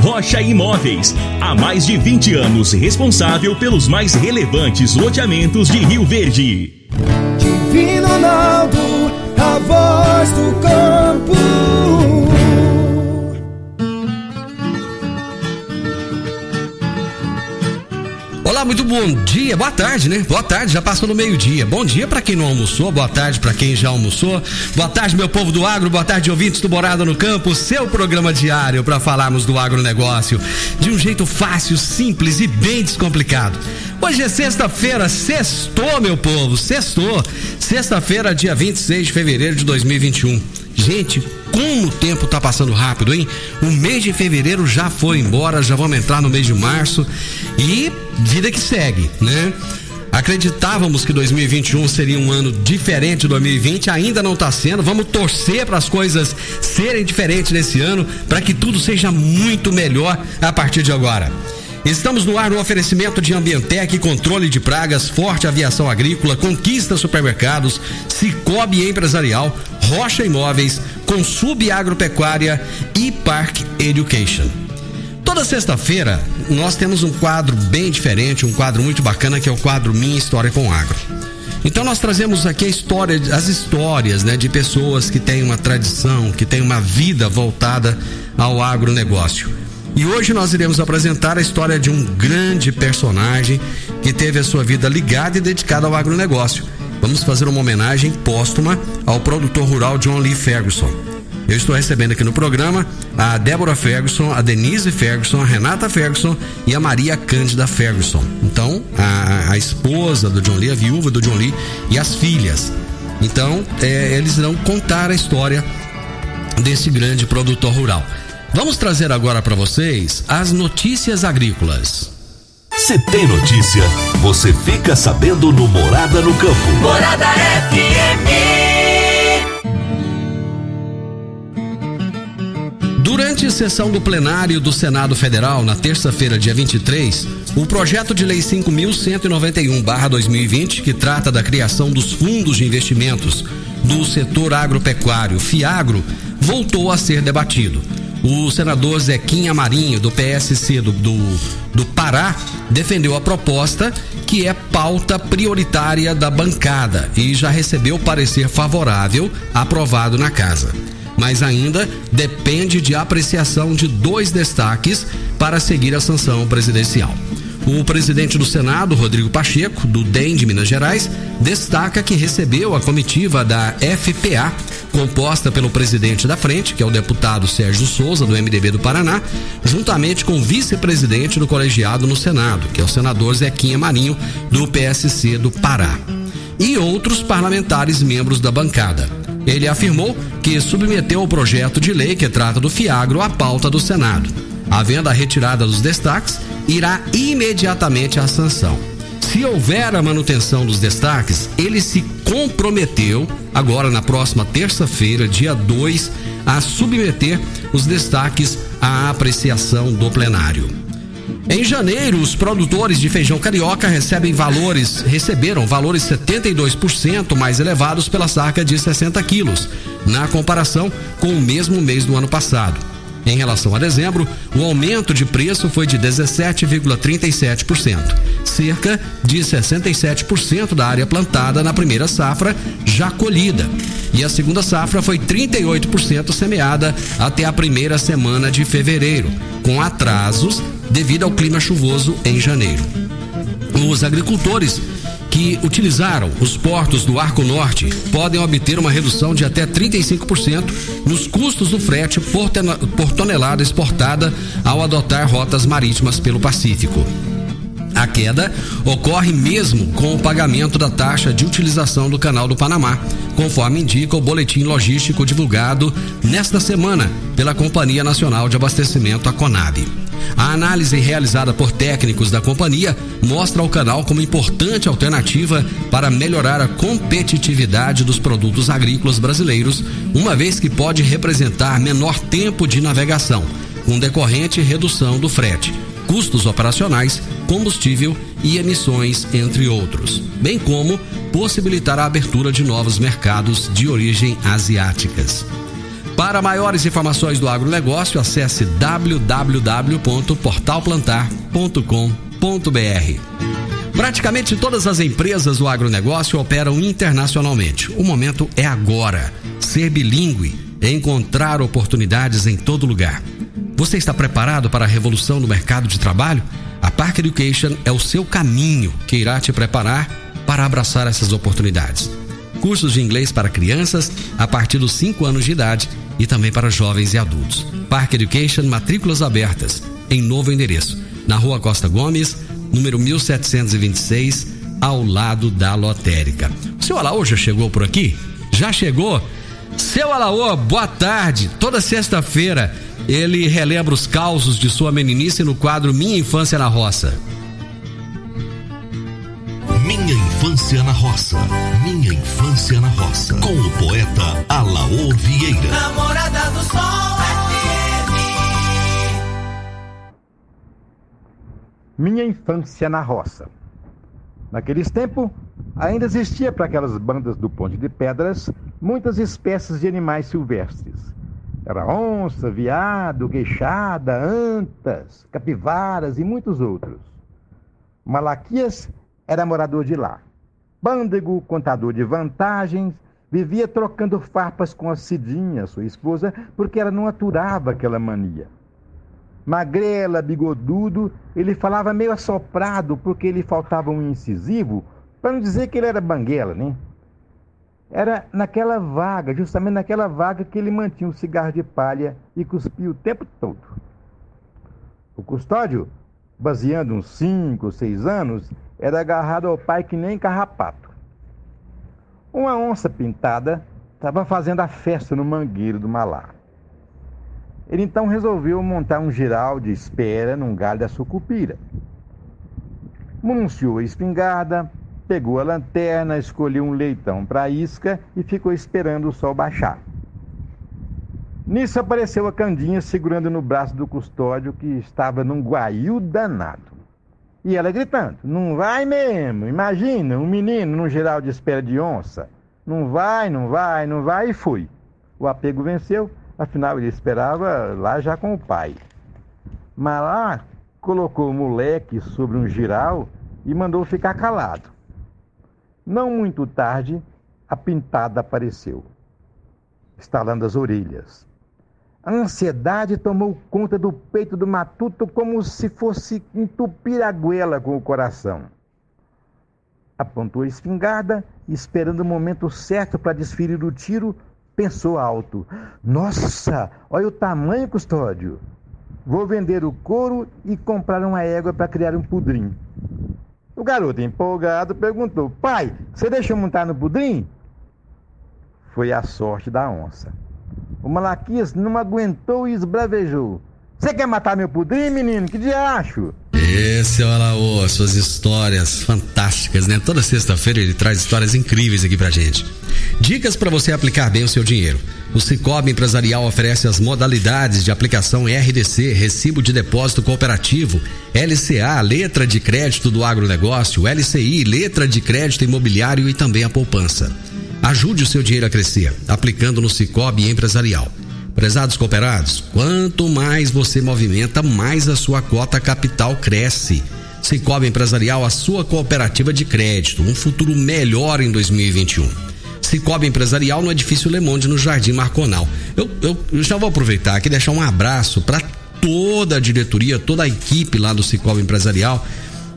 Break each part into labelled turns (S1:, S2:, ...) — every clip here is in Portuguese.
S1: Rocha Imóveis. Há mais de 20 anos responsável pelos mais relevantes loteamentos de Rio Verde.
S2: Divino Ronaldo, a voz do campo.
S3: Olá, muito bom dia, boa tarde, né? Boa tarde, já passou no meio-dia. Bom dia para quem não almoçou, boa tarde para quem já almoçou. Boa tarde, meu povo do agro, boa tarde, ouvintes do Morada no Campo, seu programa diário para falarmos do agronegócio de um jeito fácil, simples e bem descomplicado. Hoje é sexta-feira, sextou, meu povo, sextou. Sexta-feira, dia 26 de fevereiro de 2021. Gente, como o tempo tá passando rápido, hein? O mês de fevereiro já foi embora, já vamos entrar no mês de março e vida que segue, né? Acreditávamos que 2021 seria um ano diferente de 2020, ainda não está sendo. Vamos torcer para as coisas serem diferentes nesse ano, para que tudo seja muito melhor a partir de agora. Estamos no ar no oferecimento de Ambientec, controle de pragas, Forte Aviação Agrícola, Conquista Supermercados, Cicobi Empresarial, Rocha Imóveis, Consub Agropecuária e Park Education. Toda sexta-feira nós temos um quadro bem diferente, um quadro muito bacana que é o quadro Minha História com Agro. Então nós trazemos aqui a história, as histórias, né, de pessoas que têm uma tradição, que têm uma vida voltada ao agronegócio. E hoje nós iremos apresentar a história de um grande personagem que teve a sua vida ligada e dedicada ao agronegócio. Vamos fazer uma homenagem póstuma ao produtor rural John Lee Ferguson. Eu estou recebendo aqui no programa a Débora Ferguson, a Denise Ferguson, a Renata Ferguson e a Maria Cândida Ferguson. Então, a, a esposa do John Lee, a viúva do John Lee e as filhas. Então, é, eles irão contar a história desse grande produtor rural. Vamos trazer agora para vocês as notícias agrícolas.
S4: Se tem notícia, você fica sabendo no Morada no Campo.
S2: Morada FM.
S3: Durante a sessão do plenário do Senado Federal, na terça-feira, dia 23, o projeto de lei 5.191-2020, que trata da criação dos fundos de investimentos do setor agropecuário, FIAGRO, voltou a ser debatido. O senador Zequinha Marinho, do PSC do, do, do Pará, defendeu a proposta que é pauta prioritária da bancada e já recebeu parecer favorável aprovado na casa. Mas ainda depende de apreciação de dois destaques para seguir a sanção presidencial. O presidente do Senado, Rodrigo Pacheco, do DEM de Minas Gerais, destaca que recebeu a comitiva da FPA, composta pelo presidente da frente, que é o deputado Sérgio Souza, do MDB do Paraná, juntamente com o vice-presidente do colegiado no Senado, que é o senador Zequinha Marinho, do PSC do Pará, e outros parlamentares membros da bancada. Ele afirmou que submeteu o projeto de lei que trata do Fiagro à pauta do Senado. Havendo a retirada dos destaques, irá imediatamente à sanção. Se houver a manutenção dos destaques, ele se comprometeu, agora na próxima terça-feira, dia 2, a submeter os destaques à apreciação do plenário. Em janeiro, os produtores de feijão carioca recebem valores, receberam valores 72% mais elevados pela saca de 60 quilos, na comparação com o mesmo mês do ano passado. Em relação a dezembro, o aumento de preço foi de 17,37%, cerca de 67% da área plantada na primeira safra já colhida. E a segunda safra foi 38% semeada até a primeira semana de fevereiro, com atrasos devido ao clima chuvoso em janeiro. Os agricultores que utilizaram os portos do Arco Norte podem obter uma redução de até 35% nos custos do frete por, por tonelada exportada ao adotar rotas marítimas pelo Pacífico. A queda ocorre mesmo com o pagamento da taxa de utilização do Canal do Panamá, conforme indica o boletim logístico divulgado nesta semana pela Companhia Nacional de Abastecimento, a Conab. A análise realizada por técnicos da companhia mostra o canal como importante alternativa para melhorar a competitividade dos produtos agrícolas brasileiros, uma vez que pode representar menor tempo de navegação, com decorrente redução do frete custos operacionais, combustível e emissões, entre outros, bem como possibilitar a abertura de novos mercados de origem asiáticas. Para maiores informações do agronegócio, acesse www.portalplantar.com.br. Praticamente todas as empresas do agronegócio operam internacionalmente. O momento é agora. Ser bilíngue encontrar oportunidades em todo lugar. Você está preparado para a revolução no mercado de trabalho? A Park Education é o seu caminho que irá te preparar para abraçar essas oportunidades. Cursos de inglês para crianças a partir dos 5 anos de idade e também para jovens e adultos. Park Education, matrículas abertas, em novo endereço, na Rua Costa Gomes, número 1726, ao lado da lotérica. O seu Alaô já chegou por aqui? Já chegou? Seu Alaô, boa tarde. Toda sexta-feira ele relembra os causos de sua meninice no quadro Minha Infância na Roça.
S4: Minha Infância na Roça. Minha Infância na Roça. Com o poeta Alaor Vieira.
S2: Namorada do Sol FM.
S5: Minha Infância na Roça. Naqueles tempos, ainda existia para aquelas bandas do Ponte de Pedras muitas espécies de animais silvestres. Era onça, viado, queixada, antas, capivaras e muitos outros. Malaquias era morador de lá. Pândego, contador de vantagens, vivia trocando farpas com a Cidinha, sua esposa, porque ela não aturava aquela mania. Magrela, bigodudo, ele falava meio assoprado porque lhe faltava um incisivo, para não dizer que ele era banguela, né? Era naquela vaga, justamente naquela vaga que ele mantinha um cigarro de palha e cuspia o tempo todo. O custódio, baseando uns cinco ou seis anos, era agarrado ao pai que nem carrapato. Uma onça pintada estava fazendo a festa no mangueiro do Malá. Ele então resolveu montar um giral de espera num galho da sucupira. Mununciou a espingarda, pegou a lanterna, escolheu um leitão para isca e ficou esperando o sol baixar. Nisso apareceu a Candinha segurando no braço do custódio que estava num guaio danado. E ela gritando: Não vai mesmo, imagina, um menino num geral de espera de onça. Não vai, não vai, não vai, e foi. O apego venceu, Afinal, ele esperava lá já com o pai. Mas lá colocou o moleque sobre um giral e mandou ficar calado. Não muito tarde, a pintada apareceu, estalando as orelhas. A ansiedade tomou conta do peito do matuto como se fosse entupir a goela com o coração. Apontou a espingarda, esperando o momento certo para desferir o tiro, pensou alto: Nossa, olha o tamanho, custódio. Vou vender o couro e comprar uma égua para criar um pudrim. O garoto, empolgado, perguntou: Pai, você deixou montar no pudrim? Foi a sorte da onça. O Malaquias não aguentou e esbravejou: Você quer matar meu pudrim, menino? Que diacho?
S3: Esse é o Alaô, suas histórias fantásticas, né? Toda sexta-feira ele traz histórias incríveis aqui pra gente. Dicas para você aplicar bem o seu dinheiro. O Cicobi Empresarial oferece as modalidades de aplicação RDC, Recibo de Depósito Cooperativo, LCA, Letra de Crédito do Agronegócio, LCI, Letra de Crédito Imobiliário e também a poupança. Ajude o seu dinheiro a crescer, aplicando no Cicobi Empresarial. Prezados cooperados, quanto mais você movimenta, mais a sua cota capital cresce. Cicobi Empresarial, a sua cooperativa de crédito, um futuro melhor em 2021. Cicobi Empresarial no edifício Le Monde, no Jardim Marconal. Eu, eu, eu já vou aproveitar aqui e deixar um abraço para toda a diretoria, toda a equipe lá do Cicobi Empresarial.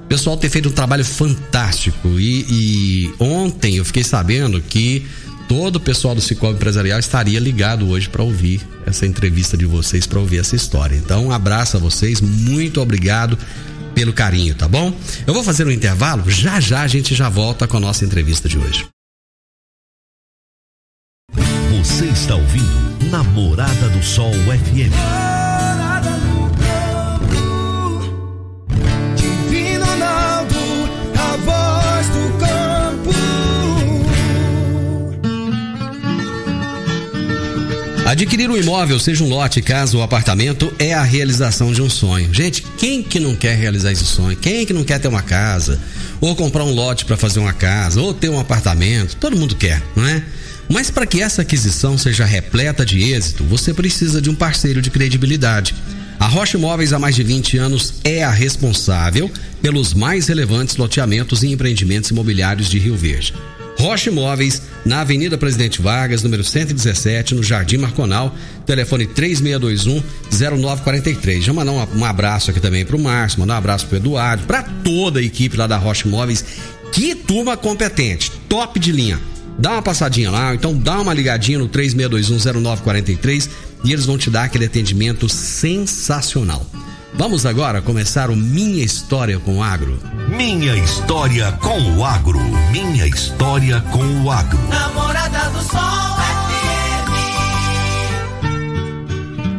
S3: O pessoal tem feito um trabalho fantástico e, e ontem eu fiquei sabendo que todo o pessoal do Cicobi Empresarial estaria ligado hoje para ouvir essa entrevista de vocês, para ouvir essa história. Então, um abraço a vocês, muito obrigado pelo carinho, tá bom? Eu vou fazer um intervalo, já já a gente já volta com a nossa entrevista de hoje.
S4: Você está ouvindo Namorada do Sol FM.
S3: Adquirir um imóvel, seja um lote, casa ou apartamento, é a realização de um sonho. Gente, quem que não quer realizar esse sonho? Quem que não quer ter uma casa? Ou comprar um lote para fazer uma casa? Ou ter um apartamento? Todo mundo quer, não é? Mas para que essa aquisição seja repleta de êxito, você precisa de um parceiro de credibilidade. A Rocha Imóveis há mais de 20 anos é a responsável pelos mais relevantes loteamentos e empreendimentos imobiliários de Rio Verde. Rocha Imóveis, na Avenida Presidente Vargas, número 117, no Jardim Marconal, telefone 3621-0943. Já mandar um, um abraço aqui também para o Márcio, mandar um abraço para Eduardo, para toda a equipe lá da Rocha Imóveis. Que turma competente, top de linha. Dá uma passadinha lá, então dá uma ligadinha no 36210943 e eles vão te dar aquele atendimento sensacional. Vamos agora começar o Minha História com o Agro.
S4: Minha história com o agro. Minha história com o agro.
S2: Namorada do Sol FM.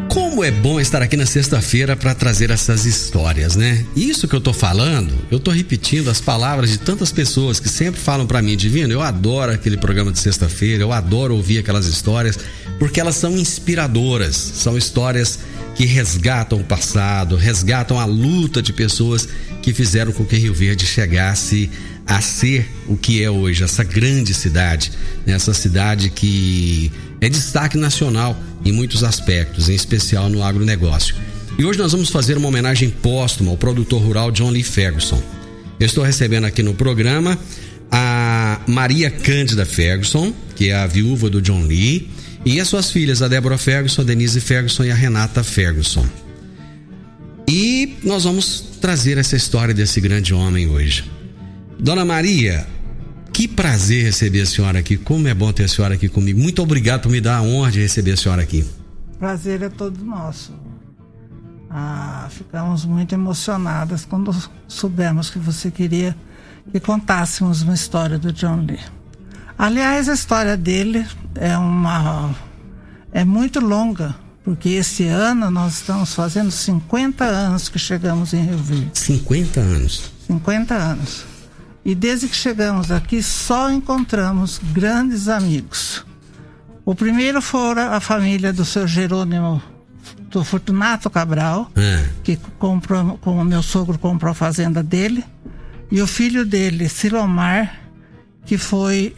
S3: Como é bom estar aqui na sexta-feira para trazer essas histórias, né? Isso que eu tô falando, eu tô repetindo as palavras de tantas pessoas que sempre falam para mim, Divino, eu adoro aquele programa de sexta-feira, eu adoro ouvir aquelas histórias, porque elas são inspiradoras, são histórias que resgatam o passado, resgatam a luta de pessoas que fizeram com que Rio Verde chegasse a ser o que é hoje, essa grande cidade, né? essa cidade que é destaque nacional em muitos aspectos, em especial no agronegócio. E hoje nós vamos fazer uma homenagem póstuma ao produtor rural John Lee Ferguson. Eu estou recebendo aqui no programa a Maria Cândida Ferguson, que é a viúva do John Lee, e as suas filhas, a Débora Ferguson, a Denise Ferguson e a Renata Ferguson. E nós vamos trazer essa história desse grande homem hoje. Dona Maria, que prazer receber a senhora aqui. Como é bom ter a senhora aqui comigo. Muito obrigado por me dar a honra de receber a senhora aqui.
S6: Prazer é todo nosso. Ah, ficamos muito emocionadas quando soubemos que você queria que contássemos uma história do John Lee. Aliás, a história dele é uma é muito longa, porque esse ano nós estamos fazendo 50 anos que chegamos em Rio Verde.
S3: 50 anos.
S6: 50 anos. E desde que chegamos aqui só encontramos grandes amigos. O primeiro fora a família do seu Jerônimo do Fortunato Cabral,
S3: É.
S6: que comprou, como meu sogro comprou a fazenda dele, e o filho dele, Silomar, que foi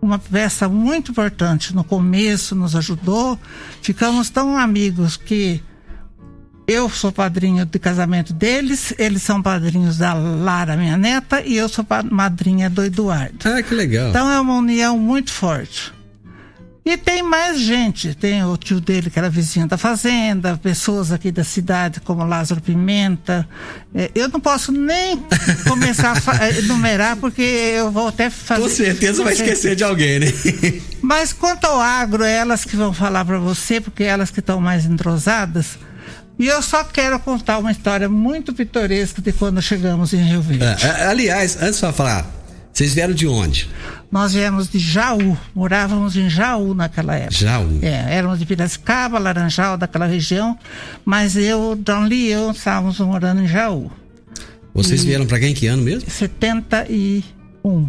S6: uma peça muito importante no começo, nos ajudou. Ficamos tão amigos que eu sou padrinho de casamento deles, eles são padrinhos da Lara, minha neta, e eu sou madrinha do Eduardo.
S3: Ah, que legal.
S6: Então é uma união muito forte. E tem mais gente, tem o tio dele que era vizinho da fazenda, pessoas aqui da cidade como Lázaro Pimenta. É, eu não posso nem começar a eh, enumerar porque eu vou até fazer.
S3: Com certeza vai esquecer de alguém, né?
S6: Mas quanto ao agro, é elas que vão falar para você, porque é elas que estão mais entrosadas. E eu só quero contar uma história muito pitoresca de quando chegamos em Rio Verde.
S3: É, é, aliás, antes de falar, vocês vieram de onde?
S6: Nós viemos de Jaú, morávamos em Jaú naquela época.
S3: Jaú.
S6: É, éramos de Piracicaba, Laranjal, daquela região, mas eu, John Lee e eu estávamos morando em Jaú.
S3: Vocês vieram pra quem que ano mesmo?
S6: 71.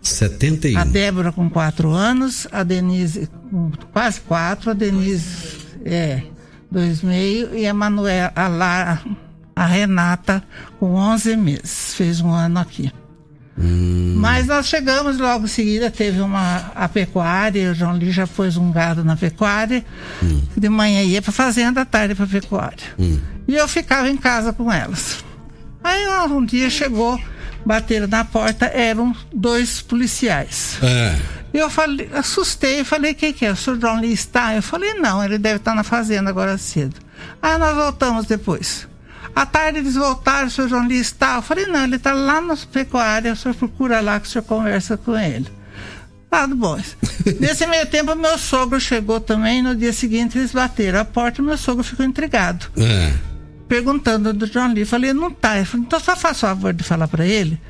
S3: 71.
S6: A Débora com quatro anos, a Denise com quase quatro, a Denise é dois meio e a Manuela, a, Lara, a Renata com 11 meses. Fez um ano aqui. Mas nós chegamos logo em seguida, teve uma a pecuária, o João Lee já pôs um gado na pecuária, de manhã ia para fazenda, à tarde para pecuária. E eu ficava em casa com elas. Aí um dia chegou, bateram na porta, eram dois policiais.
S3: É.
S6: Eu falei, assustei, falei, quem que é? O senhor John Lee está? Eu falei, não, ele deve estar na fazenda agora cedo. Ah, nós voltamos depois. À tarde eles voltaram, o senhor João Lee está? Eu falei, não, ele está lá na pecuária, o senhor procura lá que o senhor conversa com ele. Tá bom. Nesse meio tempo, meu sogro chegou também. No dia seguinte, eles bateram a porta e meu sogro ficou intrigado.
S3: É.
S6: perguntando do John Lee. Falei, não tá. Eu falei, então só faça o favor de falar para ele,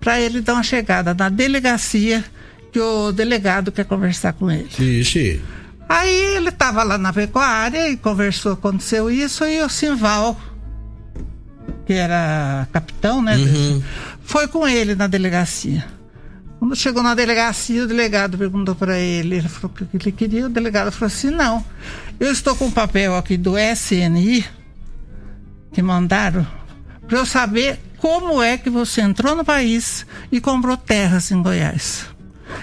S6: para ele dar uma chegada na delegacia, que o delegado quer conversar com ele.
S3: Ixi.
S6: Aí ele estava lá na pecuária e conversou, aconteceu isso, e o Simval, que era capitão, né?
S3: Uhum.
S6: Foi com ele na delegacia. Quando chegou na delegacia, o delegado perguntou para ele, ele falou o que ele queria, o delegado falou assim, não, eu estou com um papel aqui do SNI, que mandaram, para eu saber como é que você entrou no país e comprou terras em Goiás.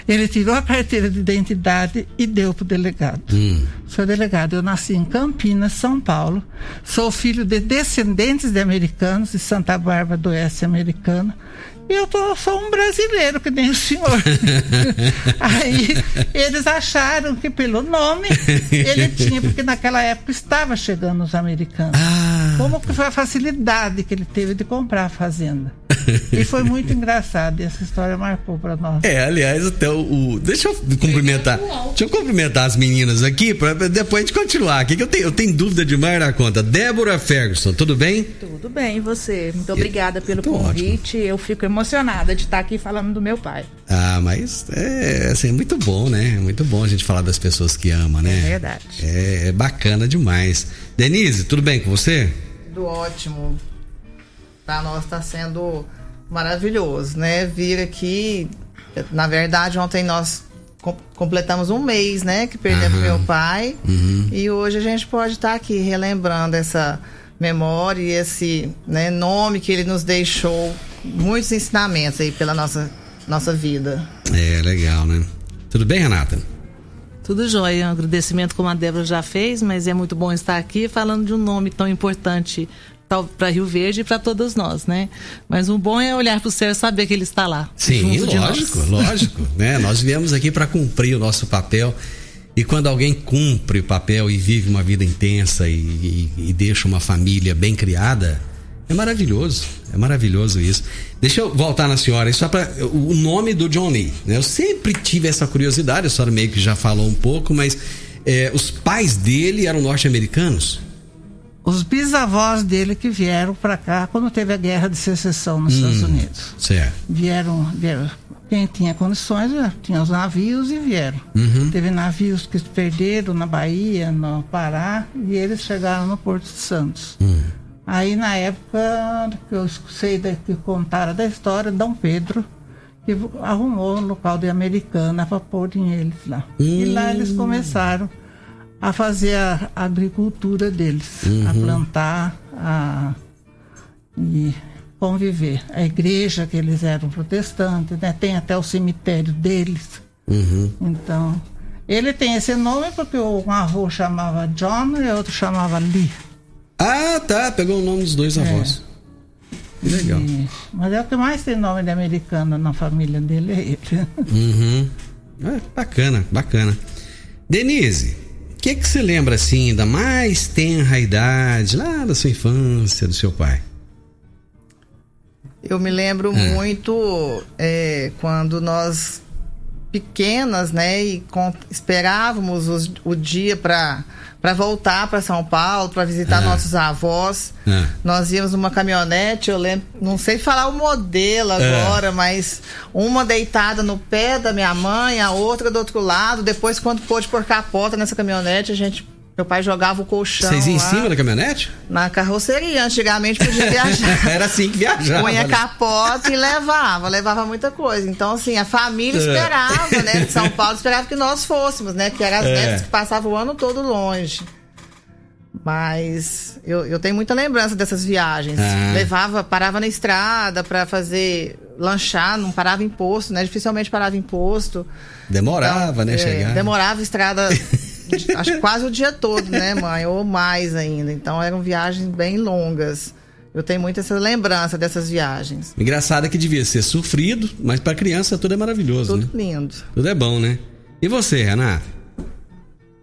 S6: Ele tirou a carteira de identidade e deu para o delegado.
S3: Hum.
S6: Senhor delegado, eu nasci em Campinas, São Paulo. Sou filho de descendentes de americanos, de Santa Bárbara do Oeste americano. E eu tô, sou um brasileiro, que nem o senhor. Aí eles acharam que pelo nome ele tinha, porque naquela época estava chegando os americanos.
S3: Ah.
S6: Como que foi a facilidade que ele teve de comprar a fazenda. E foi muito engraçado, e essa história marcou para nós.
S3: É, aliás, até o, o- Deixa eu cumprimentar. Deixa eu cumprimentar as meninas aqui para depois a gente continuar aqui, que eu tenho, eu tenho dúvida demais na conta. Débora Ferguson, tudo bem?
S7: Tudo bem, e você? Muito obrigada pelo
S3: Tô
S7: convite. Eu fico emocionada de estar aqui falando do meu pai.
S3: Ah, mas é assim, é muito bom, né? É muito bom a gente falar das pessoas que ama, né?
S7: É verdade.
S3: É, é bacana demais. Denise, tudo bem com você?
S8: Tudo ótimo. Para nós está sendo maravilhoso, né? Vir aqui. Na verdade, ontem nós com- completamos um mês, né? Que perdemos
S3: Aham.
S8: meu pai.
S3: Uhum.
S8: E hoje a gente pode estar aqui relembrando essa memória e esse né, nome que ele nos deixou. Muitos ensinamentos aí pela nossa, nossa vida.
S3: É, legal, né? Tudo bem, Renata?
S9: Tudo jóia, um agradecimento como a Débora já fez, mas é muito bom estar aqui falando de um nome tão importante para Rio Verde e para todos nós, né? Mas o bom é olhar para o céu e saber que ele está lá.
S3: Sim, lógico, lógico. né? Nós viemos aqui para cumprir o nosso papel. E quando alguém cumpre o papel e vive uma vida intensa e, e- e deixa uma família bem criada, é maravilhoso. É maravilhoso isso. Deixa eu voltar na senhora, só para o nome do John Lee. Né? Eu sempre tive essa curiosidade, a senhora meio que já falou um pouco, mas é, os pais dele eram norte-americanos?
S6: Os bisavós dele que vieram para cá quando teve a guerra de secessão nos Estados Unidos.
S3: Certo.
S6: Vieram, vieram. Quem tinha condições, eh, tinha os navios e vieram.
S3: Uhum.
S6: Teve navios que se perderam na Bahia, no Pará, e eles chegaram no Porto de Santos.
S3: Hum.
S6: Aí, na época que eu sei da, que contaram da história, Dom Pedro que arrumou um local de americana para pôrem eles lá. E lá eles começaram a fazer a agricultura deles, a
S3: Uhum.
S6: plantar, a e conviver. A igreja que eles eram protestantes, né? tem até o cemitério deles.
S3: Uhum.
S6: Então, ele tem esse nome porque um avô chamava John e outro chamava Lee.
S3: Ah, tá. Pegou o nome dos dois avós. Que legal.
S6: E- mas é o que mais tem nome de americano na família dele, é ele.
S3: Uhum. É, bacana, bacana. Denise, que que você lembra assim da mais tenra idade lá da sua infância, do seu pai?
S8: Eu me lembro
S3: É.
S8: muito é, quando nós pequenas, né, e com- esperávamos os- o dia para para voltar para São Paulo, para visitar
S3: É.
S8: nossos avós.
S3: É.
S8: Nós íamos numa caminhonete, eu lembro, não sei falar o modelo agora, mas uma deitada no pé da minha mãe, a outra do outro lado. Depois, quando pôde pôr capota nessa caminhonete, a gente, meu pai jogava o colchão
S3: Vocês iam em cima da caminhonete?
S8: na carroceria. Antigamente podia viajar.
S3: Era assim que viajava.
S8: Punha
S3: né?
S8: capota e levava, levava muita coisa. Então, assim, a família
S3: É.
S8: esperava, né? De São Paulo esperava que nós fôssemos, né? Porque eram as
S3: É.
S8: netas que passavam o ano todo longe. Mas eu, eu tenho muita lembrança dessas viagens.
S3: Ah.
S8: Levava, parava na estrada para fazer lanchar, não parava em posto, né? Dificilmente parava em posto.
S3: Demorava, né,
S8: É,
S3: chegar.
S8: Demorava a estrada, acho que quase o dia todo, né, mãe? Ou mais ainda. Então eram viagens bem longas. Eu tenho muito essa lembrança dessas viagens.
S3: Engraçado é que devia ser sofrido, mas pra criança tudo é maravilhoso,
S8: Tudo
S3: né?
S8: lindo.
S3: Tudo é bom, né? E você, Renata?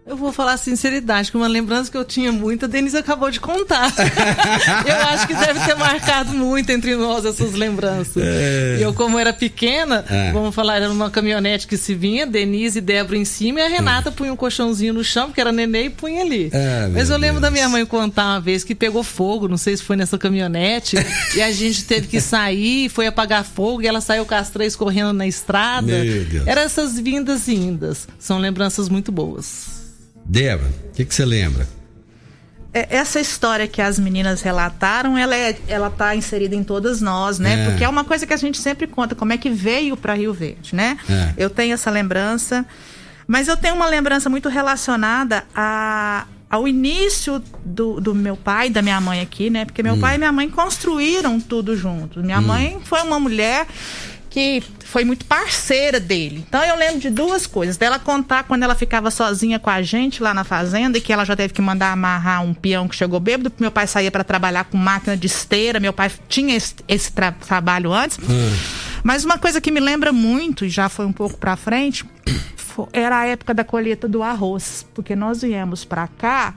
S9: Eu vou falar sinceridade, que uma lembrança que eu tinha muito, a Denise acabou de contar. eu acho que deve ter marcado muito entre nós essas lembranças. É. Eu, como era pequena, é. vamos falar, era uma caminhonete que se vinha, Denise e Débora em cima, e a Renata é. punha um colchãozinho no chão, porque era neném, e punha ali. É, Mas eu lembro Deus. da minha mãe contar uma vez que pegou fogo, não sei se foi nessa caminhonete, e a gente teve que sair, foi apagar fogo, e ela saiu com as três correndo na estrada. Era essas vindas e indas. São lembranças muito boas.
S3: Débora, o que, que você lembra?
S7: É, essa história que as meninas relataram, ela é, ela tá inserida em todas nós, né? É. Porque é uma coisa que a gente sempre conta, como é que veio para Rio Verde, né? É. Eu tenho essa lembrança, mas eu tenho uma lembrança muito relacionada a, ao início do, do meu pai e da minha mãe aqui, né? Porque meu hum. pai e minha mãe construíram tudo junto. Minha hum. mãe foi uma mulher que foi muito parceira dele. Então eu lembro de duas coisas. Dela contar quando ela ficava sozinha com a gente lá na fazenda e que ela já teve que mandar amarrar um peão que chegou bêbado, porque meu pai saía para trabalhar com máquina de esteira. Meu pai tinha esse, esse tra trabalho antes. Hum. Mas uma coisa que me lembra muito, e já foi um pouco para frente, era a época da colheita do arroz. Porque nós viemos para cá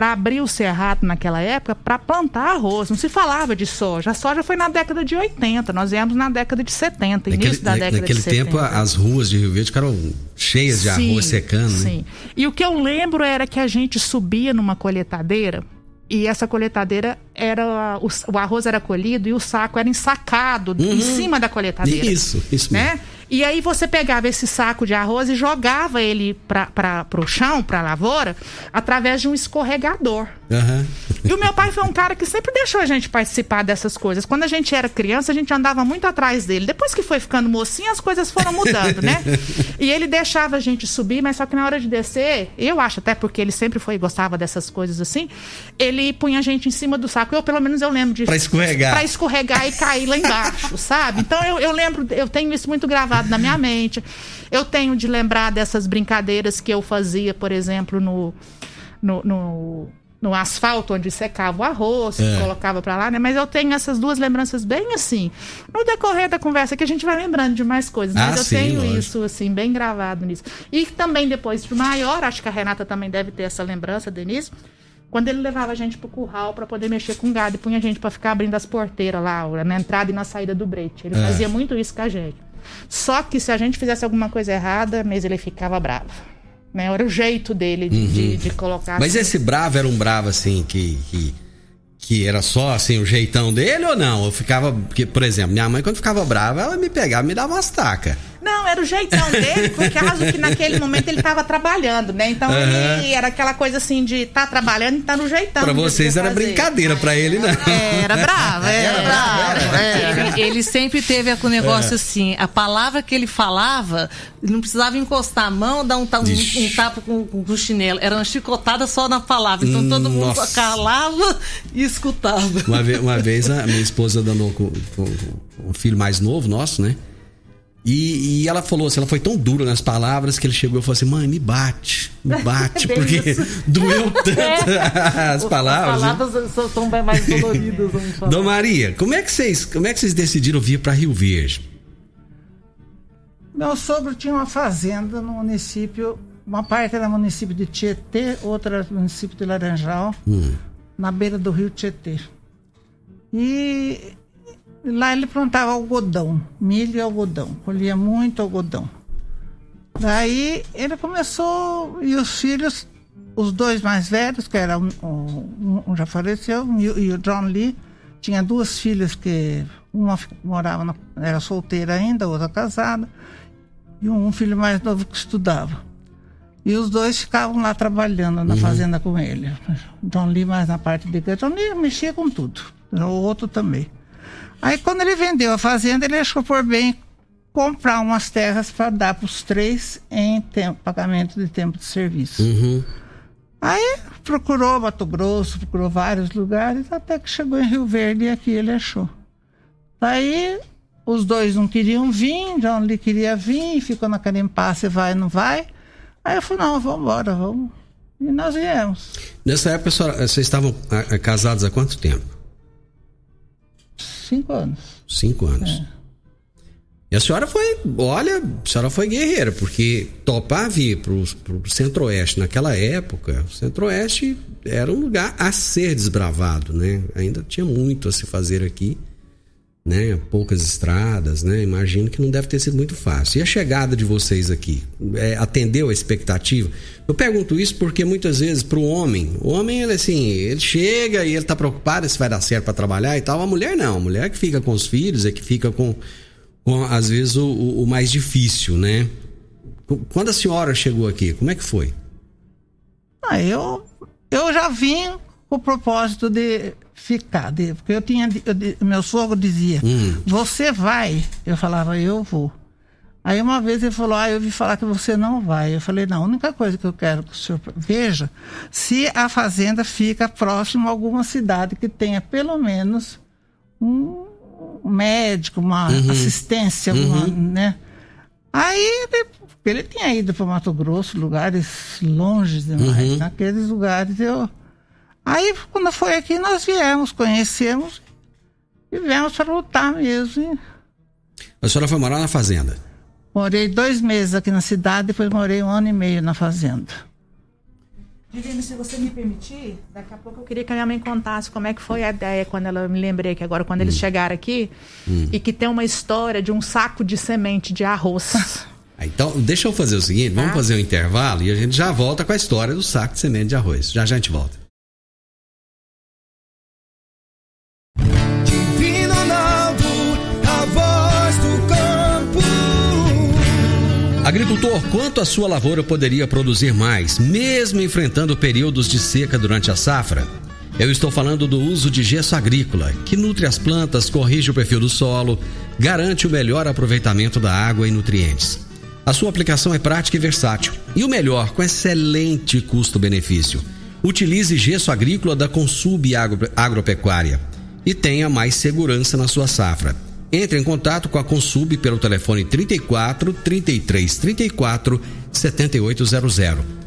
S7: para abrir o cerrado naquela época para plantar arroz. Não se falava de soja. A soja foi na década de 80, nós viemos na década de 70, naquele, início da década
S3: naquele
S7: de 70.
S3: Naquele tempo as ruas de Rio Verde ficaram cheias de sim, arroz secando, né? Sim.
S7: E o que eu lembro era que a gente subia numa colheitadeira e essa coletadeira era o, o, arroz era colhido e o saco era ensacado uhum. em cima da coletadeira.
S3: Isso, isso né?
S7: E aí você pegava esse saco de arroz e jogava ele para o chão, para a lavoura, através de um escorregador. Uhum. E o meu pai foi um cara que sempre deixou a gente participar dessas coisas. Quando a gente era criança, a gente andava muito atrás dele. Depois que foi ficando mocinho, as coisas foram mudando, né? E ele deixava a gente subir, mas só que na hora de descer, eu acho até porque ele sempre foi gostava dessas coisas assim, ele punha a gente em cima do saco. Eu, pelo menos, eu lembro de.
S3: Pra escorregar.
S7: Pra escorregar e cair lá embaixo, sabe? Então eu, eu lembro, eu tenho isso muito gravado na minha mente. Eu tenho de lembrar dessas brincadeiras que eu fazia, por exemplo, no, no, no no asfalto onde secava o arroz, é. colocava para lá, né? Mas eu tenho essas duas lembranças bem assim. No decorrer da conversa que a gente vai lembrando de mais coisas, mas ah, eu sim, tenho lógico. isso assim bem gravado nisso. E também depois de maior, acho que a Renata também deve ter essa lembrança, Denise. Quando ele levava a gente pro curral para poder mexer com gado e punha a gente para ficar abrindo as porteiras lá, na entrada e na saída do brete. Ele é. fazia muito isso com a gente. Só que se a gente fizesse alguma coisa errada, mesmo ele ficava bravo. Né? Era o jeito dele de, uhum. de, de colocar.
S3: Mas assim. esse bravo era um bravo assim que, que, que, era só assim o jeitão dele ou não? Eu ficava. Porque, por exemplo, minha mãe, quando ficava brava, ela me pegava me dava umas tacas.
S7: Não, era o jeitão dele, por causa que naquele momento ele estava trabalhando, né? Então uhum. ele era aquela coisa assim de estar tá trabalhando e tá no jeitão.
S3: Pra vocês era fazer. brincadeira, pra ele não.
S7: Era bravo, era, era bravo.
S9: Ele, ele, sempre teve com o negócio é. assim, a palavra que ele falava, não precisava encostar a mão, dar um, um, um tapa com, com, o chinelo. Era uma chicotada só na palavra. Então todo mundo Nossa. calava e escutava.
S3: Uma vez, uma vez a minha esposa dando com, com, com o filho mais novo nosso, né? E, e, ela falou assim, ela foi tão dura nas palavras que ele chegou e falou assim, mãe, me bate, me bate, porque doeu tanto é. as palavras.
S9: As palavras né? são bem mais doloridas, vamos falar.
S3: Dona Maria, como é que vocês, como é que vocês decidiram vir para Rio Verde?
S6: Meu sogro tinha uma fazenda no município, uma parte era município de Tietê, outra município de Laranjal, hum. na beira do rio Tietê. E Lá ele plantava algodão, milho e algodão, colhia muito algodão. Daí ele começou, e os filhos, os dois mais velhos, que era um, um, já faleceu, e, o John Lee, tinha duas filhas que uma morava, na, era solteira ainda, outra casada, e um, um, filho mais novo que estudava. E os dois ficavam lá trabalhando na uhum. fazenda com ele. John Lee mais na parte de John Lee mexia com tudo, o outro também. Aí quando ele vendeu a fazenda, ele achou por bem comprar umas terras para dar para os três em tempo, pagamento de tempo de serviço. Uhum. Aí procurou Mato Grosso, procurou vários lugares, até que chegou em Rio Verde e aqui ele achou. Aí os dois não queriam vir, John Lee queria vir, ficou naquele impasse, vai, não vai. Aí eu falei, não, vamos embora, vamos. E nós viemos.
S3: Nessa época, vocês estavam ah, casados há quanto tempo?
S6: Cinco anos.
S3: Cinco anos. É. E a senhora foi, olha, a senhora foi guerreira, porque topar vir para o Centro-Oeste naquela época, o Centro-Oeste era um lugar a ser desbravado, né? Ainda tinha muito a se fazer aqui, né? Poucas estradas, né? Imagino que não deve ter sido muito fácil. E a chegada de vocês aqui, é, atendeu a expectativa? Eu pergunto isso porque muitas vezes para o homem, o homem ele assim, ele chega e ele está preocupado se vai dar certo para trabalhar e tal. A mulher não, a mulher que fica com os filhos, é que fica com com, às vezes, o, o, mais difícil, né? Quando a senhora chegou aqui, como é que foi?
S6: Ah, eu, eu já vim com o propósito de ficar, porque eu tinha, eu, meu sogro dizia, hum. você vai? Eu falava, eu vou. Aí uma vez ele falou, ah, eu ouvi falar que você não vai. Eu falei, não, a única coisa que eu quero que o senhor veja, se a fazenda fica próximo a alguma cidade que tenha pelo menos um um médico, uma uhum. assistência, uhum. uma, né? Aí ele, ele tinha ido para Mato Grosso, lugares longe demais. Uhum. Naqueles lugares eu. Aí quando foi aqui nós viemos, conhecemos e viemos para lutar mesmo.
S3: A senhora foi morar na fazenda?
S6: Morei dois meses aqui na cidade, depois morei um ano e meio na fazenda.
S7: Divino, se você me permitir, daqui a pouco eu queria que a minha mãe contasse como é que foi a ideia quando ela me lembrei que agora quando hum. eles chegaram aqui hum. e que tem uma história de um saco de semente de arroz.
S3: Então, deixa eu fazer o seguinte, vamos ah. fazer um intervalo e a gente já volta com a história do saco de semente de arroz. Já já a gente volta. Agricultor, quanto a sua lavoura poderia produzir mais, mesmo enfrentando períodos de seca durante a safra? Eu estou falando do uso de gesso agrícola, que nutre as plantas, corrige o perfil do solo, garante o melhor aproveitamento da água e nutrientes. A sua aplicação é prática e versátil, e o melhor, com excelente custo-benefício. Utilize gesso agrícola da Consub Agropecuária e tenha mais segurança na sua safra. Entre em contato com a Consub pelo telefone 34 33 34 7800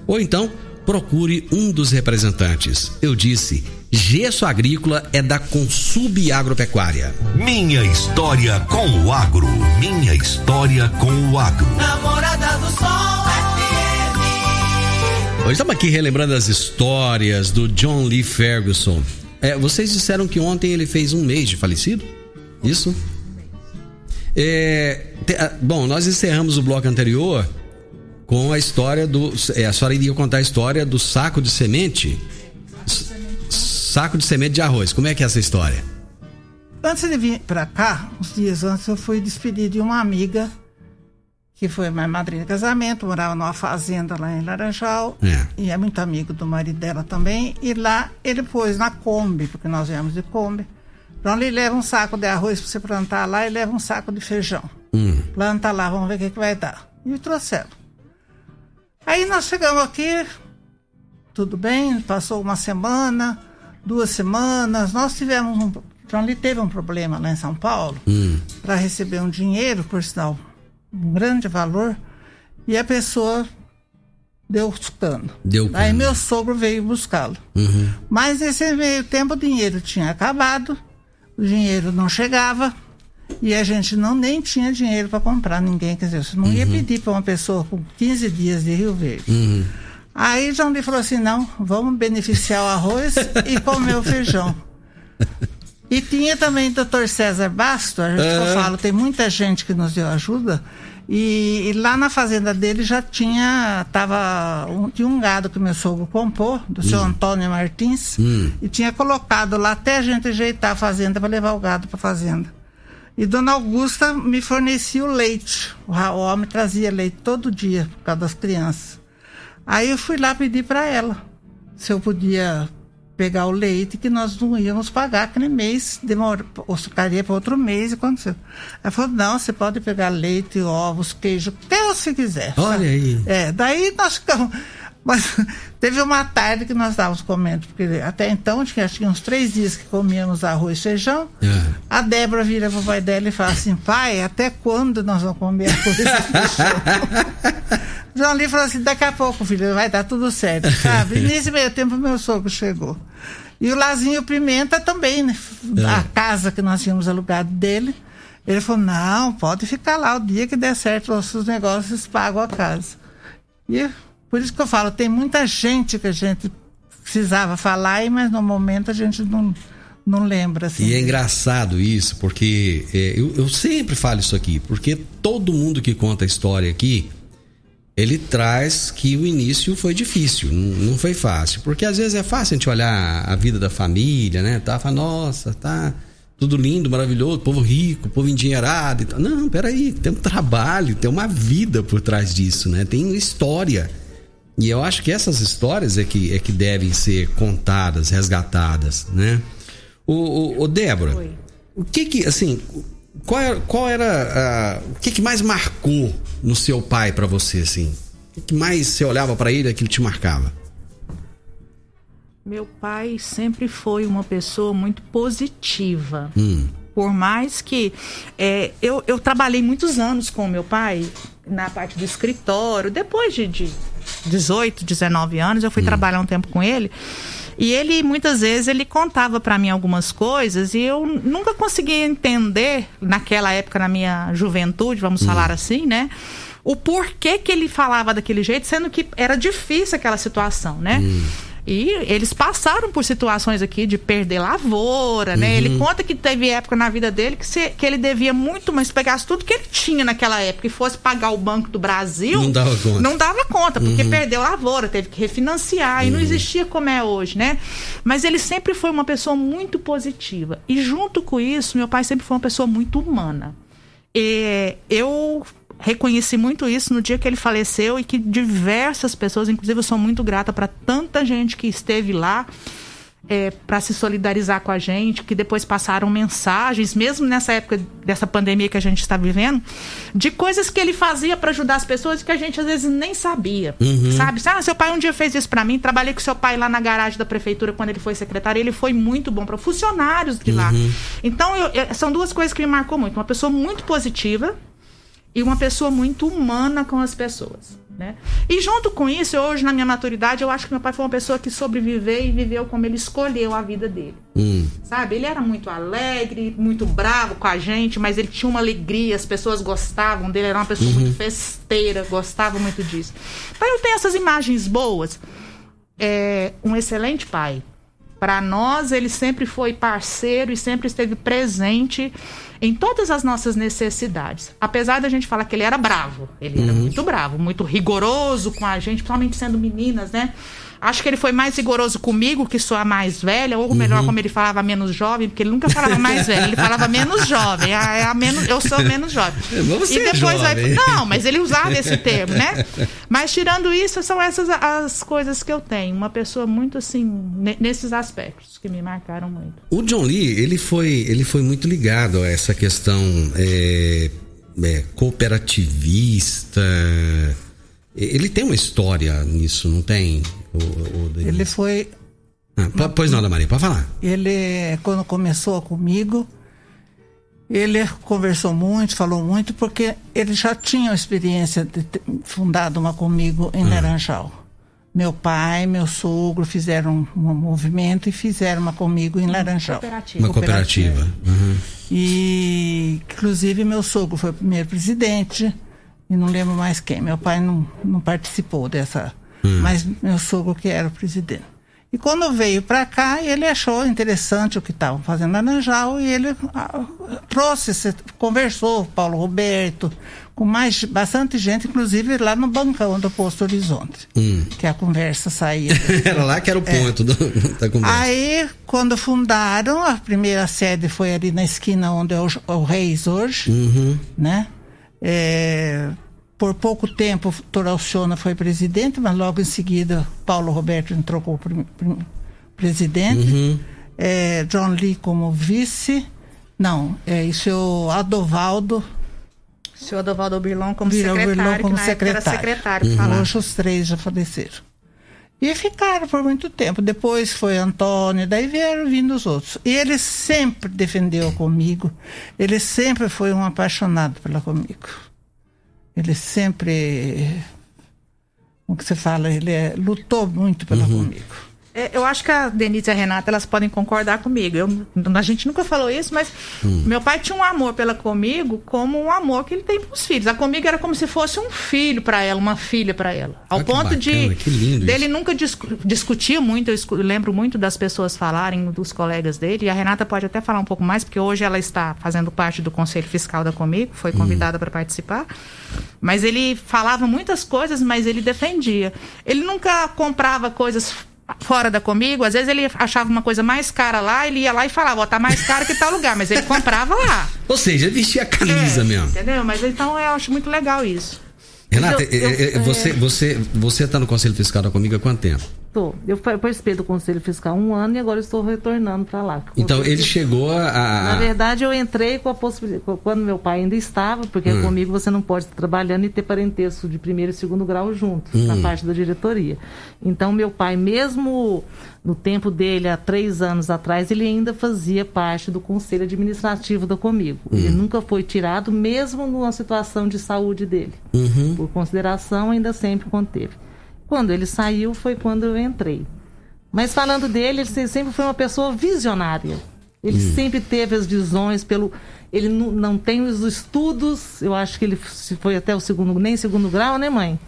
S3: ou então procure um dos representantes. Eu disse, gesso agrícola é da Consub Agropecuária.
S4: Minha história com o agro. Minha história com o agro.
S2: Namorada do Sol FM.
S3: Hoje estamos aqui relembrando as histórias do John Lee Ferguson. É, vocês disseram que ontem ele fez um mês de falecido? Isso? É, te, bom, nós encerramos o bloco anterior com a história do. É, a senhora iria contar a história do saco de semente. Saco de semente de arroz. Como é que é essa história?
S6: Antes de vir para cá, uns dias antes, eu fui despedir de uma amiga que foi minha madrinha de casamento, morava numa fazenda lá em Laranjal, é. e é muito amigo do marido dela também. E lá ele pôs na Kombi, porque nós viemos de Kombi então ele leva um saco de arroz para você plantar lá e leva um saco de feijão. Hum. Planta lá, vamos ver o que, que vai dar. E trouxeram. Aí nós chegamos aqui, tudo bem, passou uma semana, duas semanas, nós tivemos um. Então ele teve um problema lá em São Paulo hum. para receber um dinheiro, por sinal, um grande valor, e a pessoa deu cano. Deu cano. Aí meu sogro veio buscá-lo. Uhum. Mas nesse meio tempo o dinheiro tinha acabado o dinheiro não chegava e a gente não nem tinha dinheiro para comprar ninguém. Quer dizer, você não uhum. ia pedir para uma pessoa com 15 dias de Rio Verde. Uhum. Aí João Lee falou assim: não, vamos beneficiar o arroz e comer o feijão. E tinha também o doutor César Basto, a gente uhum. falo, tem muita gente que nos deu ajuda. E, e, lá na fazenda dele já tinha tava um, tinha um gado que meu sogro comprou do hum. seu Antônio Martins hum. e tinha colocado lá até a gente ajeitar a fazenda para levar o gado para fazenda. E Dona Augusta me fornecia o leite. O, o homem trazia leite todo dia por causa das crianças. Aí eu fui lá pedir para ela se eu podia pegar o leite que nós não íamos pagar aquele mês, demorou, ou ficaria para outro mês e aconteceu. Ela falou, não, você pode pegar leite, ovos, queijo, o que você quiser.
S3: Olha aí.
S6: É, daí nós ficamos. Mas teve uma tarde que nós estávamos comendo, porque até então tinha, tinha uns três dias que comíamos arroz e feijão. É. A Débora vira para o pai dela e fala assim: pai, até quando nós vamos comer arroz e feijão? João Lee falou assim: daqui a pouco, filho, vai dar tudo certo, sabe? E nesse meio tempo, meu sogro chegou. E o Lazinho Pimenta também, né? É. A casa que nós tínhamos alugado dele. Ele falou: não, pode ficar lá. O dia que der certo os negócios, pagam a casa. E por isso que eu falo: tem muita gente que a gente precisava falar, mas no momento a gente não, não lembra. Assim.
S3: E é engraçado isso, porque é, eu, eu sempre falo isso aqui, porque todo mundo que conta a história aqui ele traz que o início foi difícil, não foi fácil. Porque às vezes é fácil a gente olhar a vida da família, né? Tá, fala, nossa, tá tudo lindo, maravilhoso, povo rico, povo endinheirado e tal. Não, peraí, tem um trabalho, tem uma vida por trás disso, né? Tem história. E eu acho que essas histórias é que, é que devem ser contadas, resgatadas, né? O, o, o Débora, Oi. o que que, assim, qual era, qual era o que, que mais marcou no seu pai para você assim? O que, mais você olhava para ele que ele te marcava?
S7: Meu pai sempre foi uma pessoa muito positiva.
S3: Hum.
S7: Por mais que é, eu, eu trabalhei muitos anos com meu pai na parte do escritório. Depois de, de 18, 19 anos, eu fui hum. trabalhar um tempo com ele. E ele muitas vezes ele contava para mim algumas coisas e eu nunca conseguia entender naquela época na minha juventude, vamos hum. falar assim, né? O porquê que ele falava daquele jeito, sendo que era difícil aquela situação, né?
S3: Hum.
S7: E eles passaram por situações aqui de perder lavoura, né? Uhum. Ele conta que teve época na vida dele que, se, que ele devia muito, mas pegasse tudo que ele tinha naquela época e fosse pagar o Banco do Brasil.
S3: Não dava conta.
S7: Não dava conta, porque uhum. perdeu lavoura, teve que refinanciar uhum. e não uhum. existia como é hoje, né? Mas ele sempre foi uma pessoa muito positiva. E junto com isso, meu pai sempre foi uma pessoa muito humana. E eu reconheci muito isso no dia que ele faleceu e que diversas pessoas, inclusive eu sou muito grata para tanta gente que esteve lá é, para se solidarizar com a gente, que depois passaram mensagens, mesmo nessa época dessa pandemia que a gente está vivendo, de coisas que ele fazia para ajudar as pessoas que a gente às vezes nem sabia,
S3: uhum.
S7: sabe? Ah, seu pai um dia fez isso para mim, trabalhei com seu pai lá na garagem da prefeitura quando ele foi secretário, ele foi muito bom para funcionários de lá.
S3: Uhum.
S7: Então eu, eu, são duas coisas que me marcou muito, uma pessoa muito positiva e uma pessoa muito humana com as pessoas. Né? E junto com isso, hoje, na minha maturidade, eu acho que meu pai foi uma pessoa que sobreviveu e viveu como ele escolheu a vida dele.
S3: Hum.
S7: Sabe? Ele era muito alegre, muito bravo com a gente, mas ele tinha uma alegria, as pessoas gostavam dele, era uma pessoa uhum. muito festeira, gostava muito disso. Então eu tenho essas imagens boas. É um excelente pai. Para nós, ele sempre foi parceiro e sempre esteve presente em todas as nossas necessidades. Apesar da gente falar que ele era bravo, ele era
S3: Uhum.
S7: muito bravo, muito rigoroso com a gente, principalmente sendo meninas, né? Acho que ele foi mais rigoroso comigo, que sou a mais velha, ou melhor,
S3: Uhum.
S7: como ele falava menos jovem, porque ele nunca falava mais velho, ele falava menos jovem. A, é a menos, eu sou menos jovem.
S3: Mas você
S7: e
S3: é
S7: depois vai.
S3: jovem.
S7: Não, mas ele usava esse termo, né? Mas tirando isso, são essas as coisas que eu tenho. Uma pessoa muito assim, ne- nesses aspectos, que me marcaram muito.
S3: O John Lee, ele foi, ele foi muito ligado a essa questão é, é, cooperativista. Ele tem uma história nisso, não tem? O, o?
S6: Ele foi.
S3: Ah, po- pois não, Ana Maria, pode falar.
S6: Ele, quando começou comigo, ele conversou muito, falou muito, porque ele já tinha experiência de ter fundado uma comigo em Laranjal. Meu pai, meu sogro fizeram um movimento e fizeram uma comigo em Laranjal.
S7: Cooperativa.
S3: Uma cooperativa. Uhum.
S6: E, inclusive, meu sogro foi o primeiro presidente, e não lembro mais quem. Meu pai não, não participou dessa, mas meu sogro que era o presidente. E quando veio para cá, ele achou interessante o que estavam fazendo na Laranjal e ele trouxe, conversou com Paulo Roberto, com mais bastante gente, inclusive lá no bancão do Posto Horizonte,
S3: Hum.
S6: que a conversa saía.
S3: Era lá que era o ponto do- da conversa.
S6: Aí, quando fundaram, a primeira sede foi ali na esquina onde é o, o Reis hoje,
S3: Uhum.
S6: né? É, por pouco tempo, Toralciona foi presidente, mas logo em seguida, Paulo Roberto entrou como prim- prim- presidente.
S3: Uhum.
S6: É, John Lee como vice. Não, é isso é o Adovaldo
S7: O senhor Dovaldo Birlon como
S6: Virou
S7: secretário,
S6: Birlão como
S7: que na época era
S6: secretário.
S7: secretário falava.
S6: Hoje os três já faleceram. E ficaram por muito tempo. Depois foi Antônio, daí vieram vindo os outros. E ele sempre defendeu comigo. Ele sempre foi um apaixonado pela comigo. Ele sempre, como que você fala, ele é- lutou muito pela comigo.
S7: É, eu acho que a Denise e a Renata elas podem concordar comigo. Eu, a gente nunca falou isso, mas hum. meu pai tinha um amor pela comigo como um amor que ele tem para os filhos. A comigo era como se fosse um filho para ela, uma filha para ela. Ao ah, ponto bacana, de dele isso. nunca discutir muito. Eu lembro muito das pessoas falarem dos colegas dele. E a Renata pode até falar um pouco mais, porque hoje ela está fazendo parte do conselho fiscal da comigo, foi hum. convidada hum. para participar. Mas ele falava muitas coisas, mas ele defendia. Ele nunca comprava coisas fora da comigo, às vezes ele achava uma coisa mais cara lá, ele ia lá e falava, ó, tá mais caro que tal lugar, mas ele comprava lá.
S3: Ou seja, vestia a camisa é, mesmo.
S7: Entendeu? Mas então eu acho muito legal isso.
S3: Renata, eu, eu, eu, você, é... você, você tá no Conselho Fiscal da Comigo há quanto tempo?
S9: Estou. Eu participei do Conselho Fiscal um ano e agora estou retornando para lá.
S3: Então ele chegou a.
S9: Na verdade, eu entrei com a possibilidade. Quando meu pai ainda estava, porque hum. comigo você não pode estar trabalhando e ter parentesco de primeiro e segundo grau juntos, hum. na parte da diretoria. Então, meu pai, mesmo no tempo dele, há três anos atrás, ele ainda fazia parte do Conselho Administrativo da Comigo. Hum. Ele nunca foi tirado, mesmo numa situação de saúde dele. Uhum. Por consideração, ainda sempre conteve. Quando ele saiu foi quando eu entrei. Mas falando dele, ele sempre foi uma pessoa visionária. Ele hum. sempre teve as visões pelo. Ele não, não tem os estudos. Eu acho que ele foi até o segundo, nem segundo grau, né, mãe?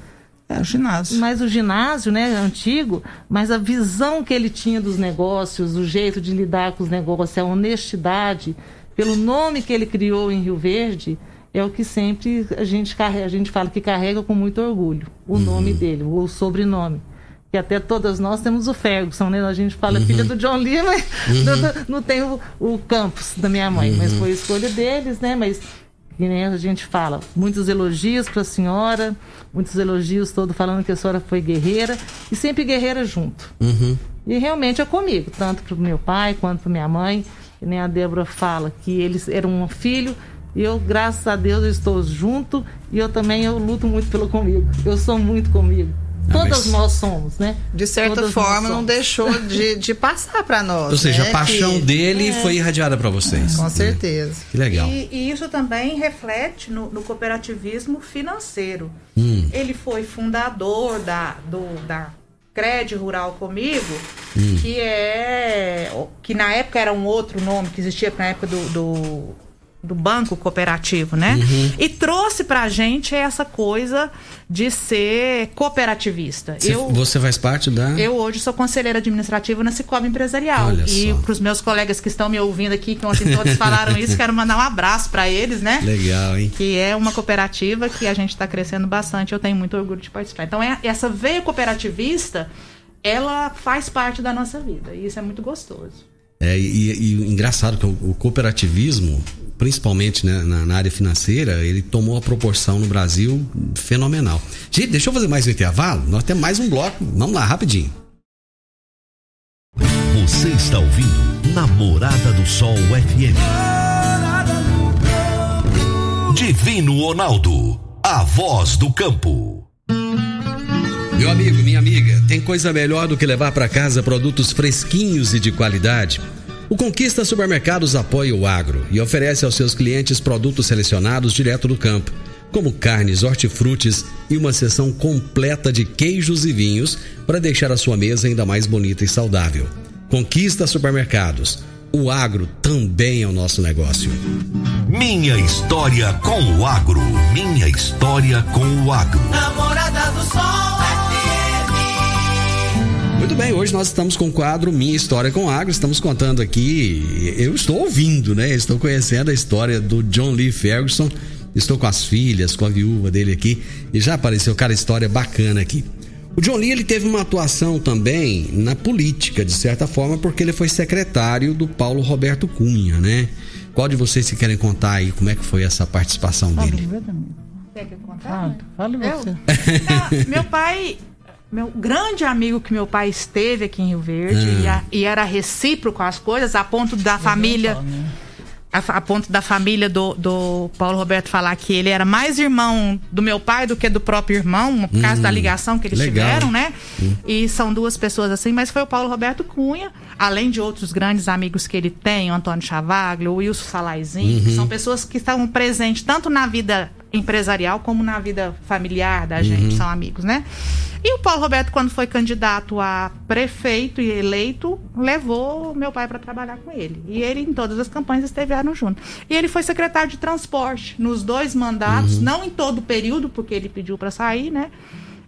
S6: É o ginásio.
S9: Mas o ginásio, né, antigo, mas a visão que ele tinha dos negócios, o jeito de lidar com os negócios, a honestidade, pelo nome que ele criou em Rio Verde, é o que sempre a gente carrega, a gente fala que carrega com muito orgulho o uhum. nome dele, o sobrenome. Que até todas nós temos o Ferguson, né? A gente fala uhum. filha do John Lee, mas uhum. não, tem o, o, Campos da minha mãe, mas uhum. foi escolha deles, né? Mas que nem a gente fala, muitos elogios para a senhora, muitos elogios todo falando que a senhora foi guerreira e sempre guerreira junto. Uhum. E realmente é comigo, tanto para o meu pai quanto para minha mãe. Que nem a Débora fala que eles eram um filho e eu, graças a Deus, estou junto e eu também eu luto muito pelo comigo. Eu sou muito comigo. Ah, Todas mas... nós somos, né?
S8: De certa Todas forma, não deixou de, de passar para nós.
S3: Ou seja, né? a paixão que... dele é. foi irradiada para vocês.
S8: Com certeza.
S3: Que legal.
S7: E, e, isso também reflete no, no cooperativismo financeiro. Hum. Ele foi fundador da, do, da Cred Rural Comigo, hum. que é. que na época era um outro nome que existia na época do, do do banco cooperativo, né? Uhum. E trouxe pra gente essa coisa de ser cooperativista.
S3: Você, eu, você faz parte da.
S7: Eu hoje sou conselheira administrativa na Cicobi Empresarial. Olha e para os meus colegas que estão me ouvindo aqui, que ontem todos falaram isso, quero mandar um abraço para eles, né?
S3: Legal, hein?
S7: Que é uma cooperativa que a gente está crescendo bastante. Eu tenho muito orgulho de participar. Então, é, essa veia cooperativista, ela faz parte da nossa vida. E isso é muito gostoso.
S3: É, e, e engraçado que o, o cooperativismo, principalmente né, na, na, área financeira, ele tomou uma proporção no Brasil fenomenal. Gente, deixa eu fazer mais um intervalo. Nós temos mais um bloco. Vamos lá, rapidinho.
S4: Você está ouvindo Namorada do Sol FM. Divino Ronaldo, a voz do campo.
S3: Meu amigo, minha amiga, tem coisa melhor do que levar para casa produtos fresquinhos e de qualidade? O Conquista Supermercados apoia o agro e oferece aos seus clientes produtos selecionados direto do campo, como carnes, hortifrutis e uma seção completa de queijos e vinhos para deixar a sua mesa ainda mais bonita e saudável. Conquista Supermercados. O agro também é o nosso negócio.
S4: Minha história com o agro. Minha história com o agro.
S2: Namorada do Sol
S3: muito bem, hoje nós estamos com o quadro Minha História com Agro. Estamos contando aqui, eu estou ouvindo, né? Estou conhecendo a história do John Lee Ferguson. Estou com as filhas, com a viúva dele aqui e já apareceu, cara, história bacana aqui. O John Lee ele teve uma atuação também na política, de certa forma, porque ele foi secretário do Paulo Roberto Cunha, né? Qual de vocês se querem contar aí como é que foi essa participação dele?
S7: Quer que eu contar? Fala, fala você. Não, meu pai meu grande amigo que meu pai esteve aqui em Rio Verde e, a, e, era recíproco as coisas, a ponto da família. A, a, ponto da família do, do Paulo Roberto falar que ele era mais irmão do meu pai do que do próprio irmão, por causa da hum, ligação que eles legal. tiveram, né? Hum. E são duas pessoas assim, mas foi o Paulo Roberto Cunha, além de outros grandes amigos que ele tem, o Antônio Chavaglio, o Wilson Salaizinho, uhum. que são pessoas que estavam presentes tanto na vida empresarial como na vida familiar da gente, uhum. são amigos, né? E o Paulo Roberto, quando foi candidato a prefeito e eleito, levou meu pai para trabalhar com ele. E ele, em todas as campanhas, estiveram junto. E ele foi secretário de transporte nos dois mandatos, uhum. não em todo o período, porque ele pediu para sair, né?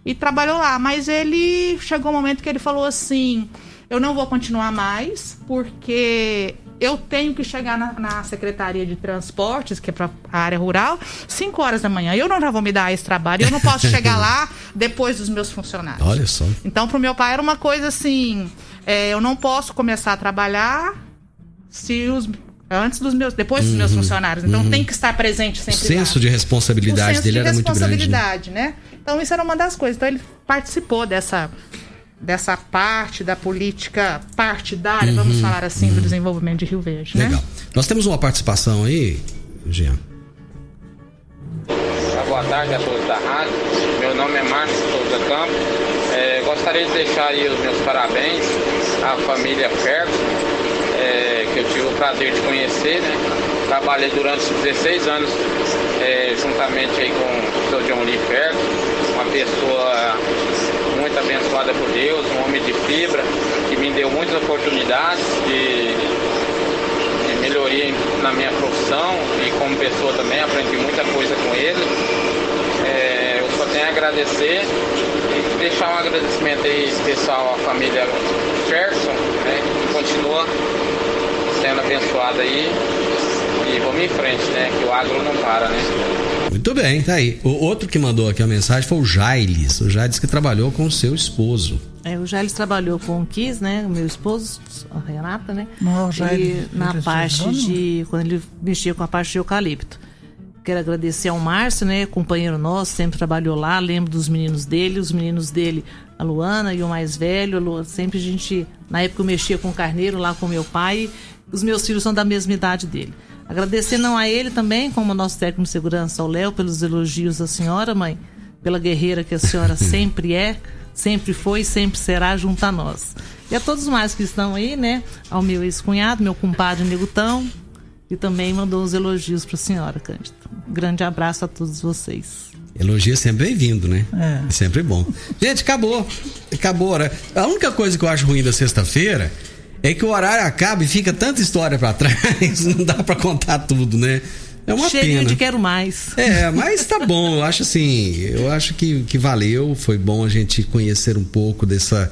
S7: E trabalhou lá. Mas ele chegou um momento que ele falou assim: eu não vou continuar mais, porque eu tenho que chegar na, na Secretaria de Transportes, que é para a área rural, 5 horas da manhã. Eu não já vou me dar esse trabalho, eu não posso chegar lá depois dos meus funcionários.
S3: Olha só.
S7: Então, para o meu pai era uma coisa assim: é, eu não posso começar a trabalhar se os antes dos meus, depois dos uhum, meus funcionários. Então uhum. tem que estar presente sempre.
S3: O senso lá. de responsabilidade senso dele de era muito grande.
S7: responsabilidade, né? Então isso era uma das coisas. Então ele participou dessa dessa parte da política partidária, uhum, vamos falar assim, uhum. do desenvolvimento de Rio Verde.
S3: Né? Legal. Nós temos uma participação aí, Jean.
S10: Boa tarde a todos da rádio. Meu nome é Marcos Souza Campos. É, gostaria de deixar aí os meus parabéns à família Ferro, é, que eu tive o prazer de conhecer, né? Trabalhei durante 16 anos é, juntamente aí com o seu John Lee Ferro, uma pessoa muito abençoada por Deus, um homem de fibra, que me deu muitas oportunidades de, de melhoria na minha profissão e como pessoa também, aprendi muita coisa com ele. É, eu só tenho a agradecer e deixar um agradecimento aí especial à família Ferguson, né, que continua sendo abençoada aí e vamos em frente, né? Que o agro não para, né?
S3: Muito bem, tá aí. O outro que mandou aqui a mensagem foi o Jailes. O Jailes que trabalhou com o seu esposo.
S9: É, o Jailes trabalhou com o Kiss, né? O meu esposo, a Renata, né?
S6: Não, o Jailes,
S9: e na parte de. Quando ele mexia com a parte de eucalipto. Quero agradecer ao Márcio, né? Companheiro nosso, sempre trabalhou lá. Lembro dos meninos dele, os meninos dele, a Luana e o mais velho. Luana, sempre a gente. Na época eu mexia com o carneiro lá com meu pai. Os meus filhos são da mesma idade dele. Agradecer não a ele também, como nosso técnico de segurança, ao Léo, pelos elogios da senhora, mãe, pela guerreira que a senhora sempre é, sempre foi e sempre será junto a nós. E a todos mais que estão aí, né? Ao meu ex-cunhado, meu compadre Negutão, e também mandou os elogios para a senhora, Cândida. Um grande abraço a todos vocês.
S3: Elogio é sempre bem-vindo, né? É. é sempre bom. Gente, acabou. Acabou, né? A única coisa que eu acho ruim da sexta-feira é que o horário acaba e fica tanta história para trás, não dá para contar tudo, né? É uma
S9: Cheirinho
S3: pena.
S9: de quero mais.
S3: É, mas tá bom. Eu acho assim, eu acho que, que valeu. Foi bom a gente conhecer um pouco dessa,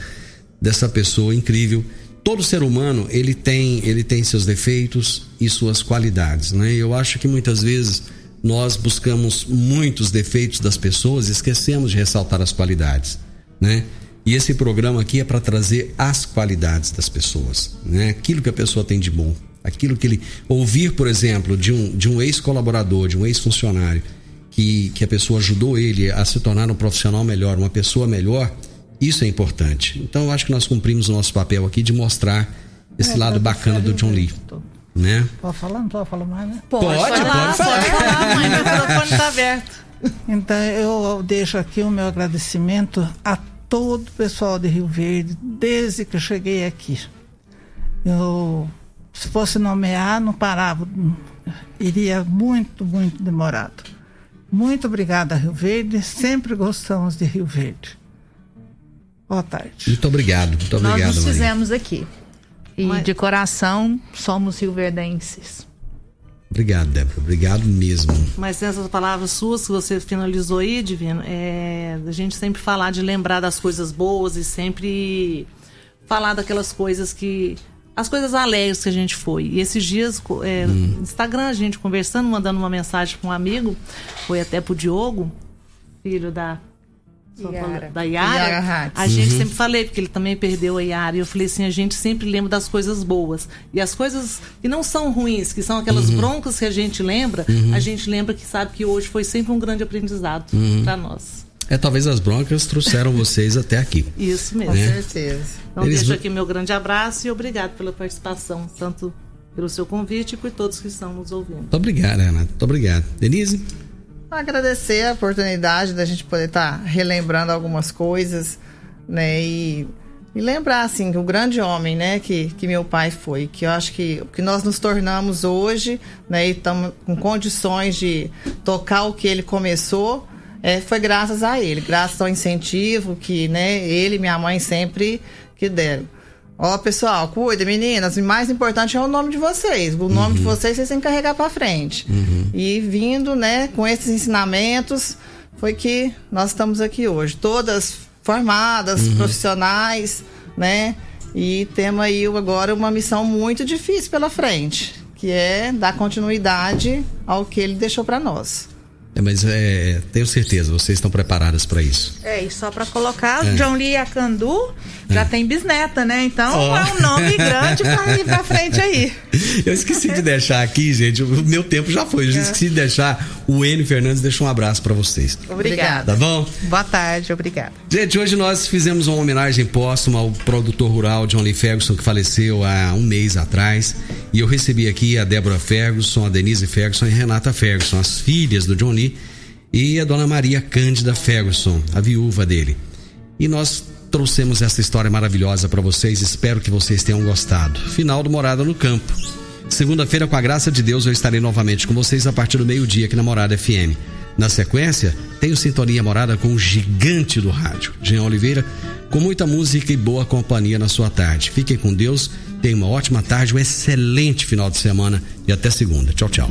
S3: dessa pessoa incrível. Todo ser humano ele tem ele tem seus defeitos e suas qualidades, né? Eu acho que muitas vezes nós buscamos muitos defeitos das pessoas e esquecemos de ressaltar as qualidades, né? E esse programa aqui é para trazer as qualidades das pessoas, né? Aquilo que a pessoa tem de bom, aquilo que ele ouvir, por exemplo, de um, de um ex-colaborador, de um ex-funcionário, que, que a pessoa ajudou ele a se tornar um profissional melhor, uma pessoa melhor, isso é importante. Então eu acho que nós cumprimos o nosso papel aqui de mostrar esse é, lado bacana do John Lee. Né?
S6: Pode falar? Não pode falar mais, né?
S3: Pode, pode, pode falar. Pode falar,
S6: mãe. Meu microfone está aberto. Então eu deixo aqui o meu agradecimento a todo o pessoal de Rio Verde desde que eu cheguei aqui. Eu, se fosse nomear, não parava, iria muito, muito demorado. Muito obrigada, Rio Verde. Sempre gostamos de Rio Verde. Boa tarde.
S3: Muito obrigado, muito obrigado.
S7: Nós nos fizemos aqui. E Mas... de coração somos rioverdenses.
S3: Obrigado, Débora. Obrigado mesmo.
S9: Mas nessas palavras suas que você finalizou aí, Divino, é a gente sempre falar de lembrar das coisas boas e sempre falar daquelas coisas que. As coisas alegres que a gente foi. E esses dias, é, hum. Instagram, a gente conversando, mandando uma mensagem para um amigo, foi até pro Diogo, filho da Yara. da Yara, Yara a gente uhum. sempre falei, porque ele também perdeu a Yara, e eu falei assim, a gente sempre lembra das coisas boas. E as coisas que não são ruins, que são aquelas uhum. broncas que a gente lembra, uhum. a gente lembra que sabe que hoje foi sempre um grande aprendizado uhum. para nós.
S3: É, talvez as broncas trouxeram vocês até aqui.
S9: Isso mesmo.
S8: Né? Com certeza.
S9: Então Eles... deixo aqui meu grande abraço e obrigado pela participação, tanto pelo seu convite e por todos que estão nos ouvindo. Muito
S3: obrigado, Renato. Muito obrigado. Denise?
S8: Agradecer a oportunidade da gente poder estar tá relembrando algumas coisas, né? E e lembrar assim que o grande homem, né, que, que meu pai foi, que eu acho que o que nós nos tornamos hoje, né, e estamos com condições de tocar o que ele começou, é, foi graças a ele, graças ao incentivo que, né, ele e minha mãe sempre que deram. Ó, pessoal, cuida, meninas. O mais importante é o nome de vocês. O nome uhum. de vocês vocês têm que carregar para frente. Uhum. E vindo, né, com esses ensinamentos, foi que nós estamos aqui hoje. Todas formadas, uhum. profissionais, né? E temos aí agora uma missão muito difícil pela frente, que é dar continuidade ao que ele deixou para nós.
S3: É, mas é, tenho certeza, vocês estão preparadas para isso.
S7: É, e só para colocar, é. John Lee Acandu já é. tem bisneta, né? Então oh. é um nome grande para ir para frente aí.
S3: Eu esqueci de deixar aqui, gente, o meu tempo já foi. Eu é. esqueci de deixar o N Fernandes deixou um abraço para vocês.
S7: Obrigada.
S3: Tá bom?
S7: Boa tarde, obrigada.
S3: Gente, hoje nós fizemos uma homenagem póstuma ao produtor rural John Lee Ferguson, que faleceu há um mês atrás. E eu recebi aqui a Débora Ferguson, a Denise Ferguson e a Renata Ferguson, as filhas do John Lee e a dona Maria Cândida Ferguson, a viúva dele. E nós trouxemos essa história maravilhosa para vocês, espero que vocês tenham gostado. Final do Morada no Campo. Segunda-feira, com a graça de Deus, eu estarei novamente com vocês a partir do meio-dia aqui na Morada FM. Na sequência, tenho sintonia morada com o gigante do rádio, Jean Oliveira, com muita música e boa companhia na sua tarde. Fiquem com Deus, tenham uma ótima tarde, um excelente final de semana e até segunda. Tchau, tchau.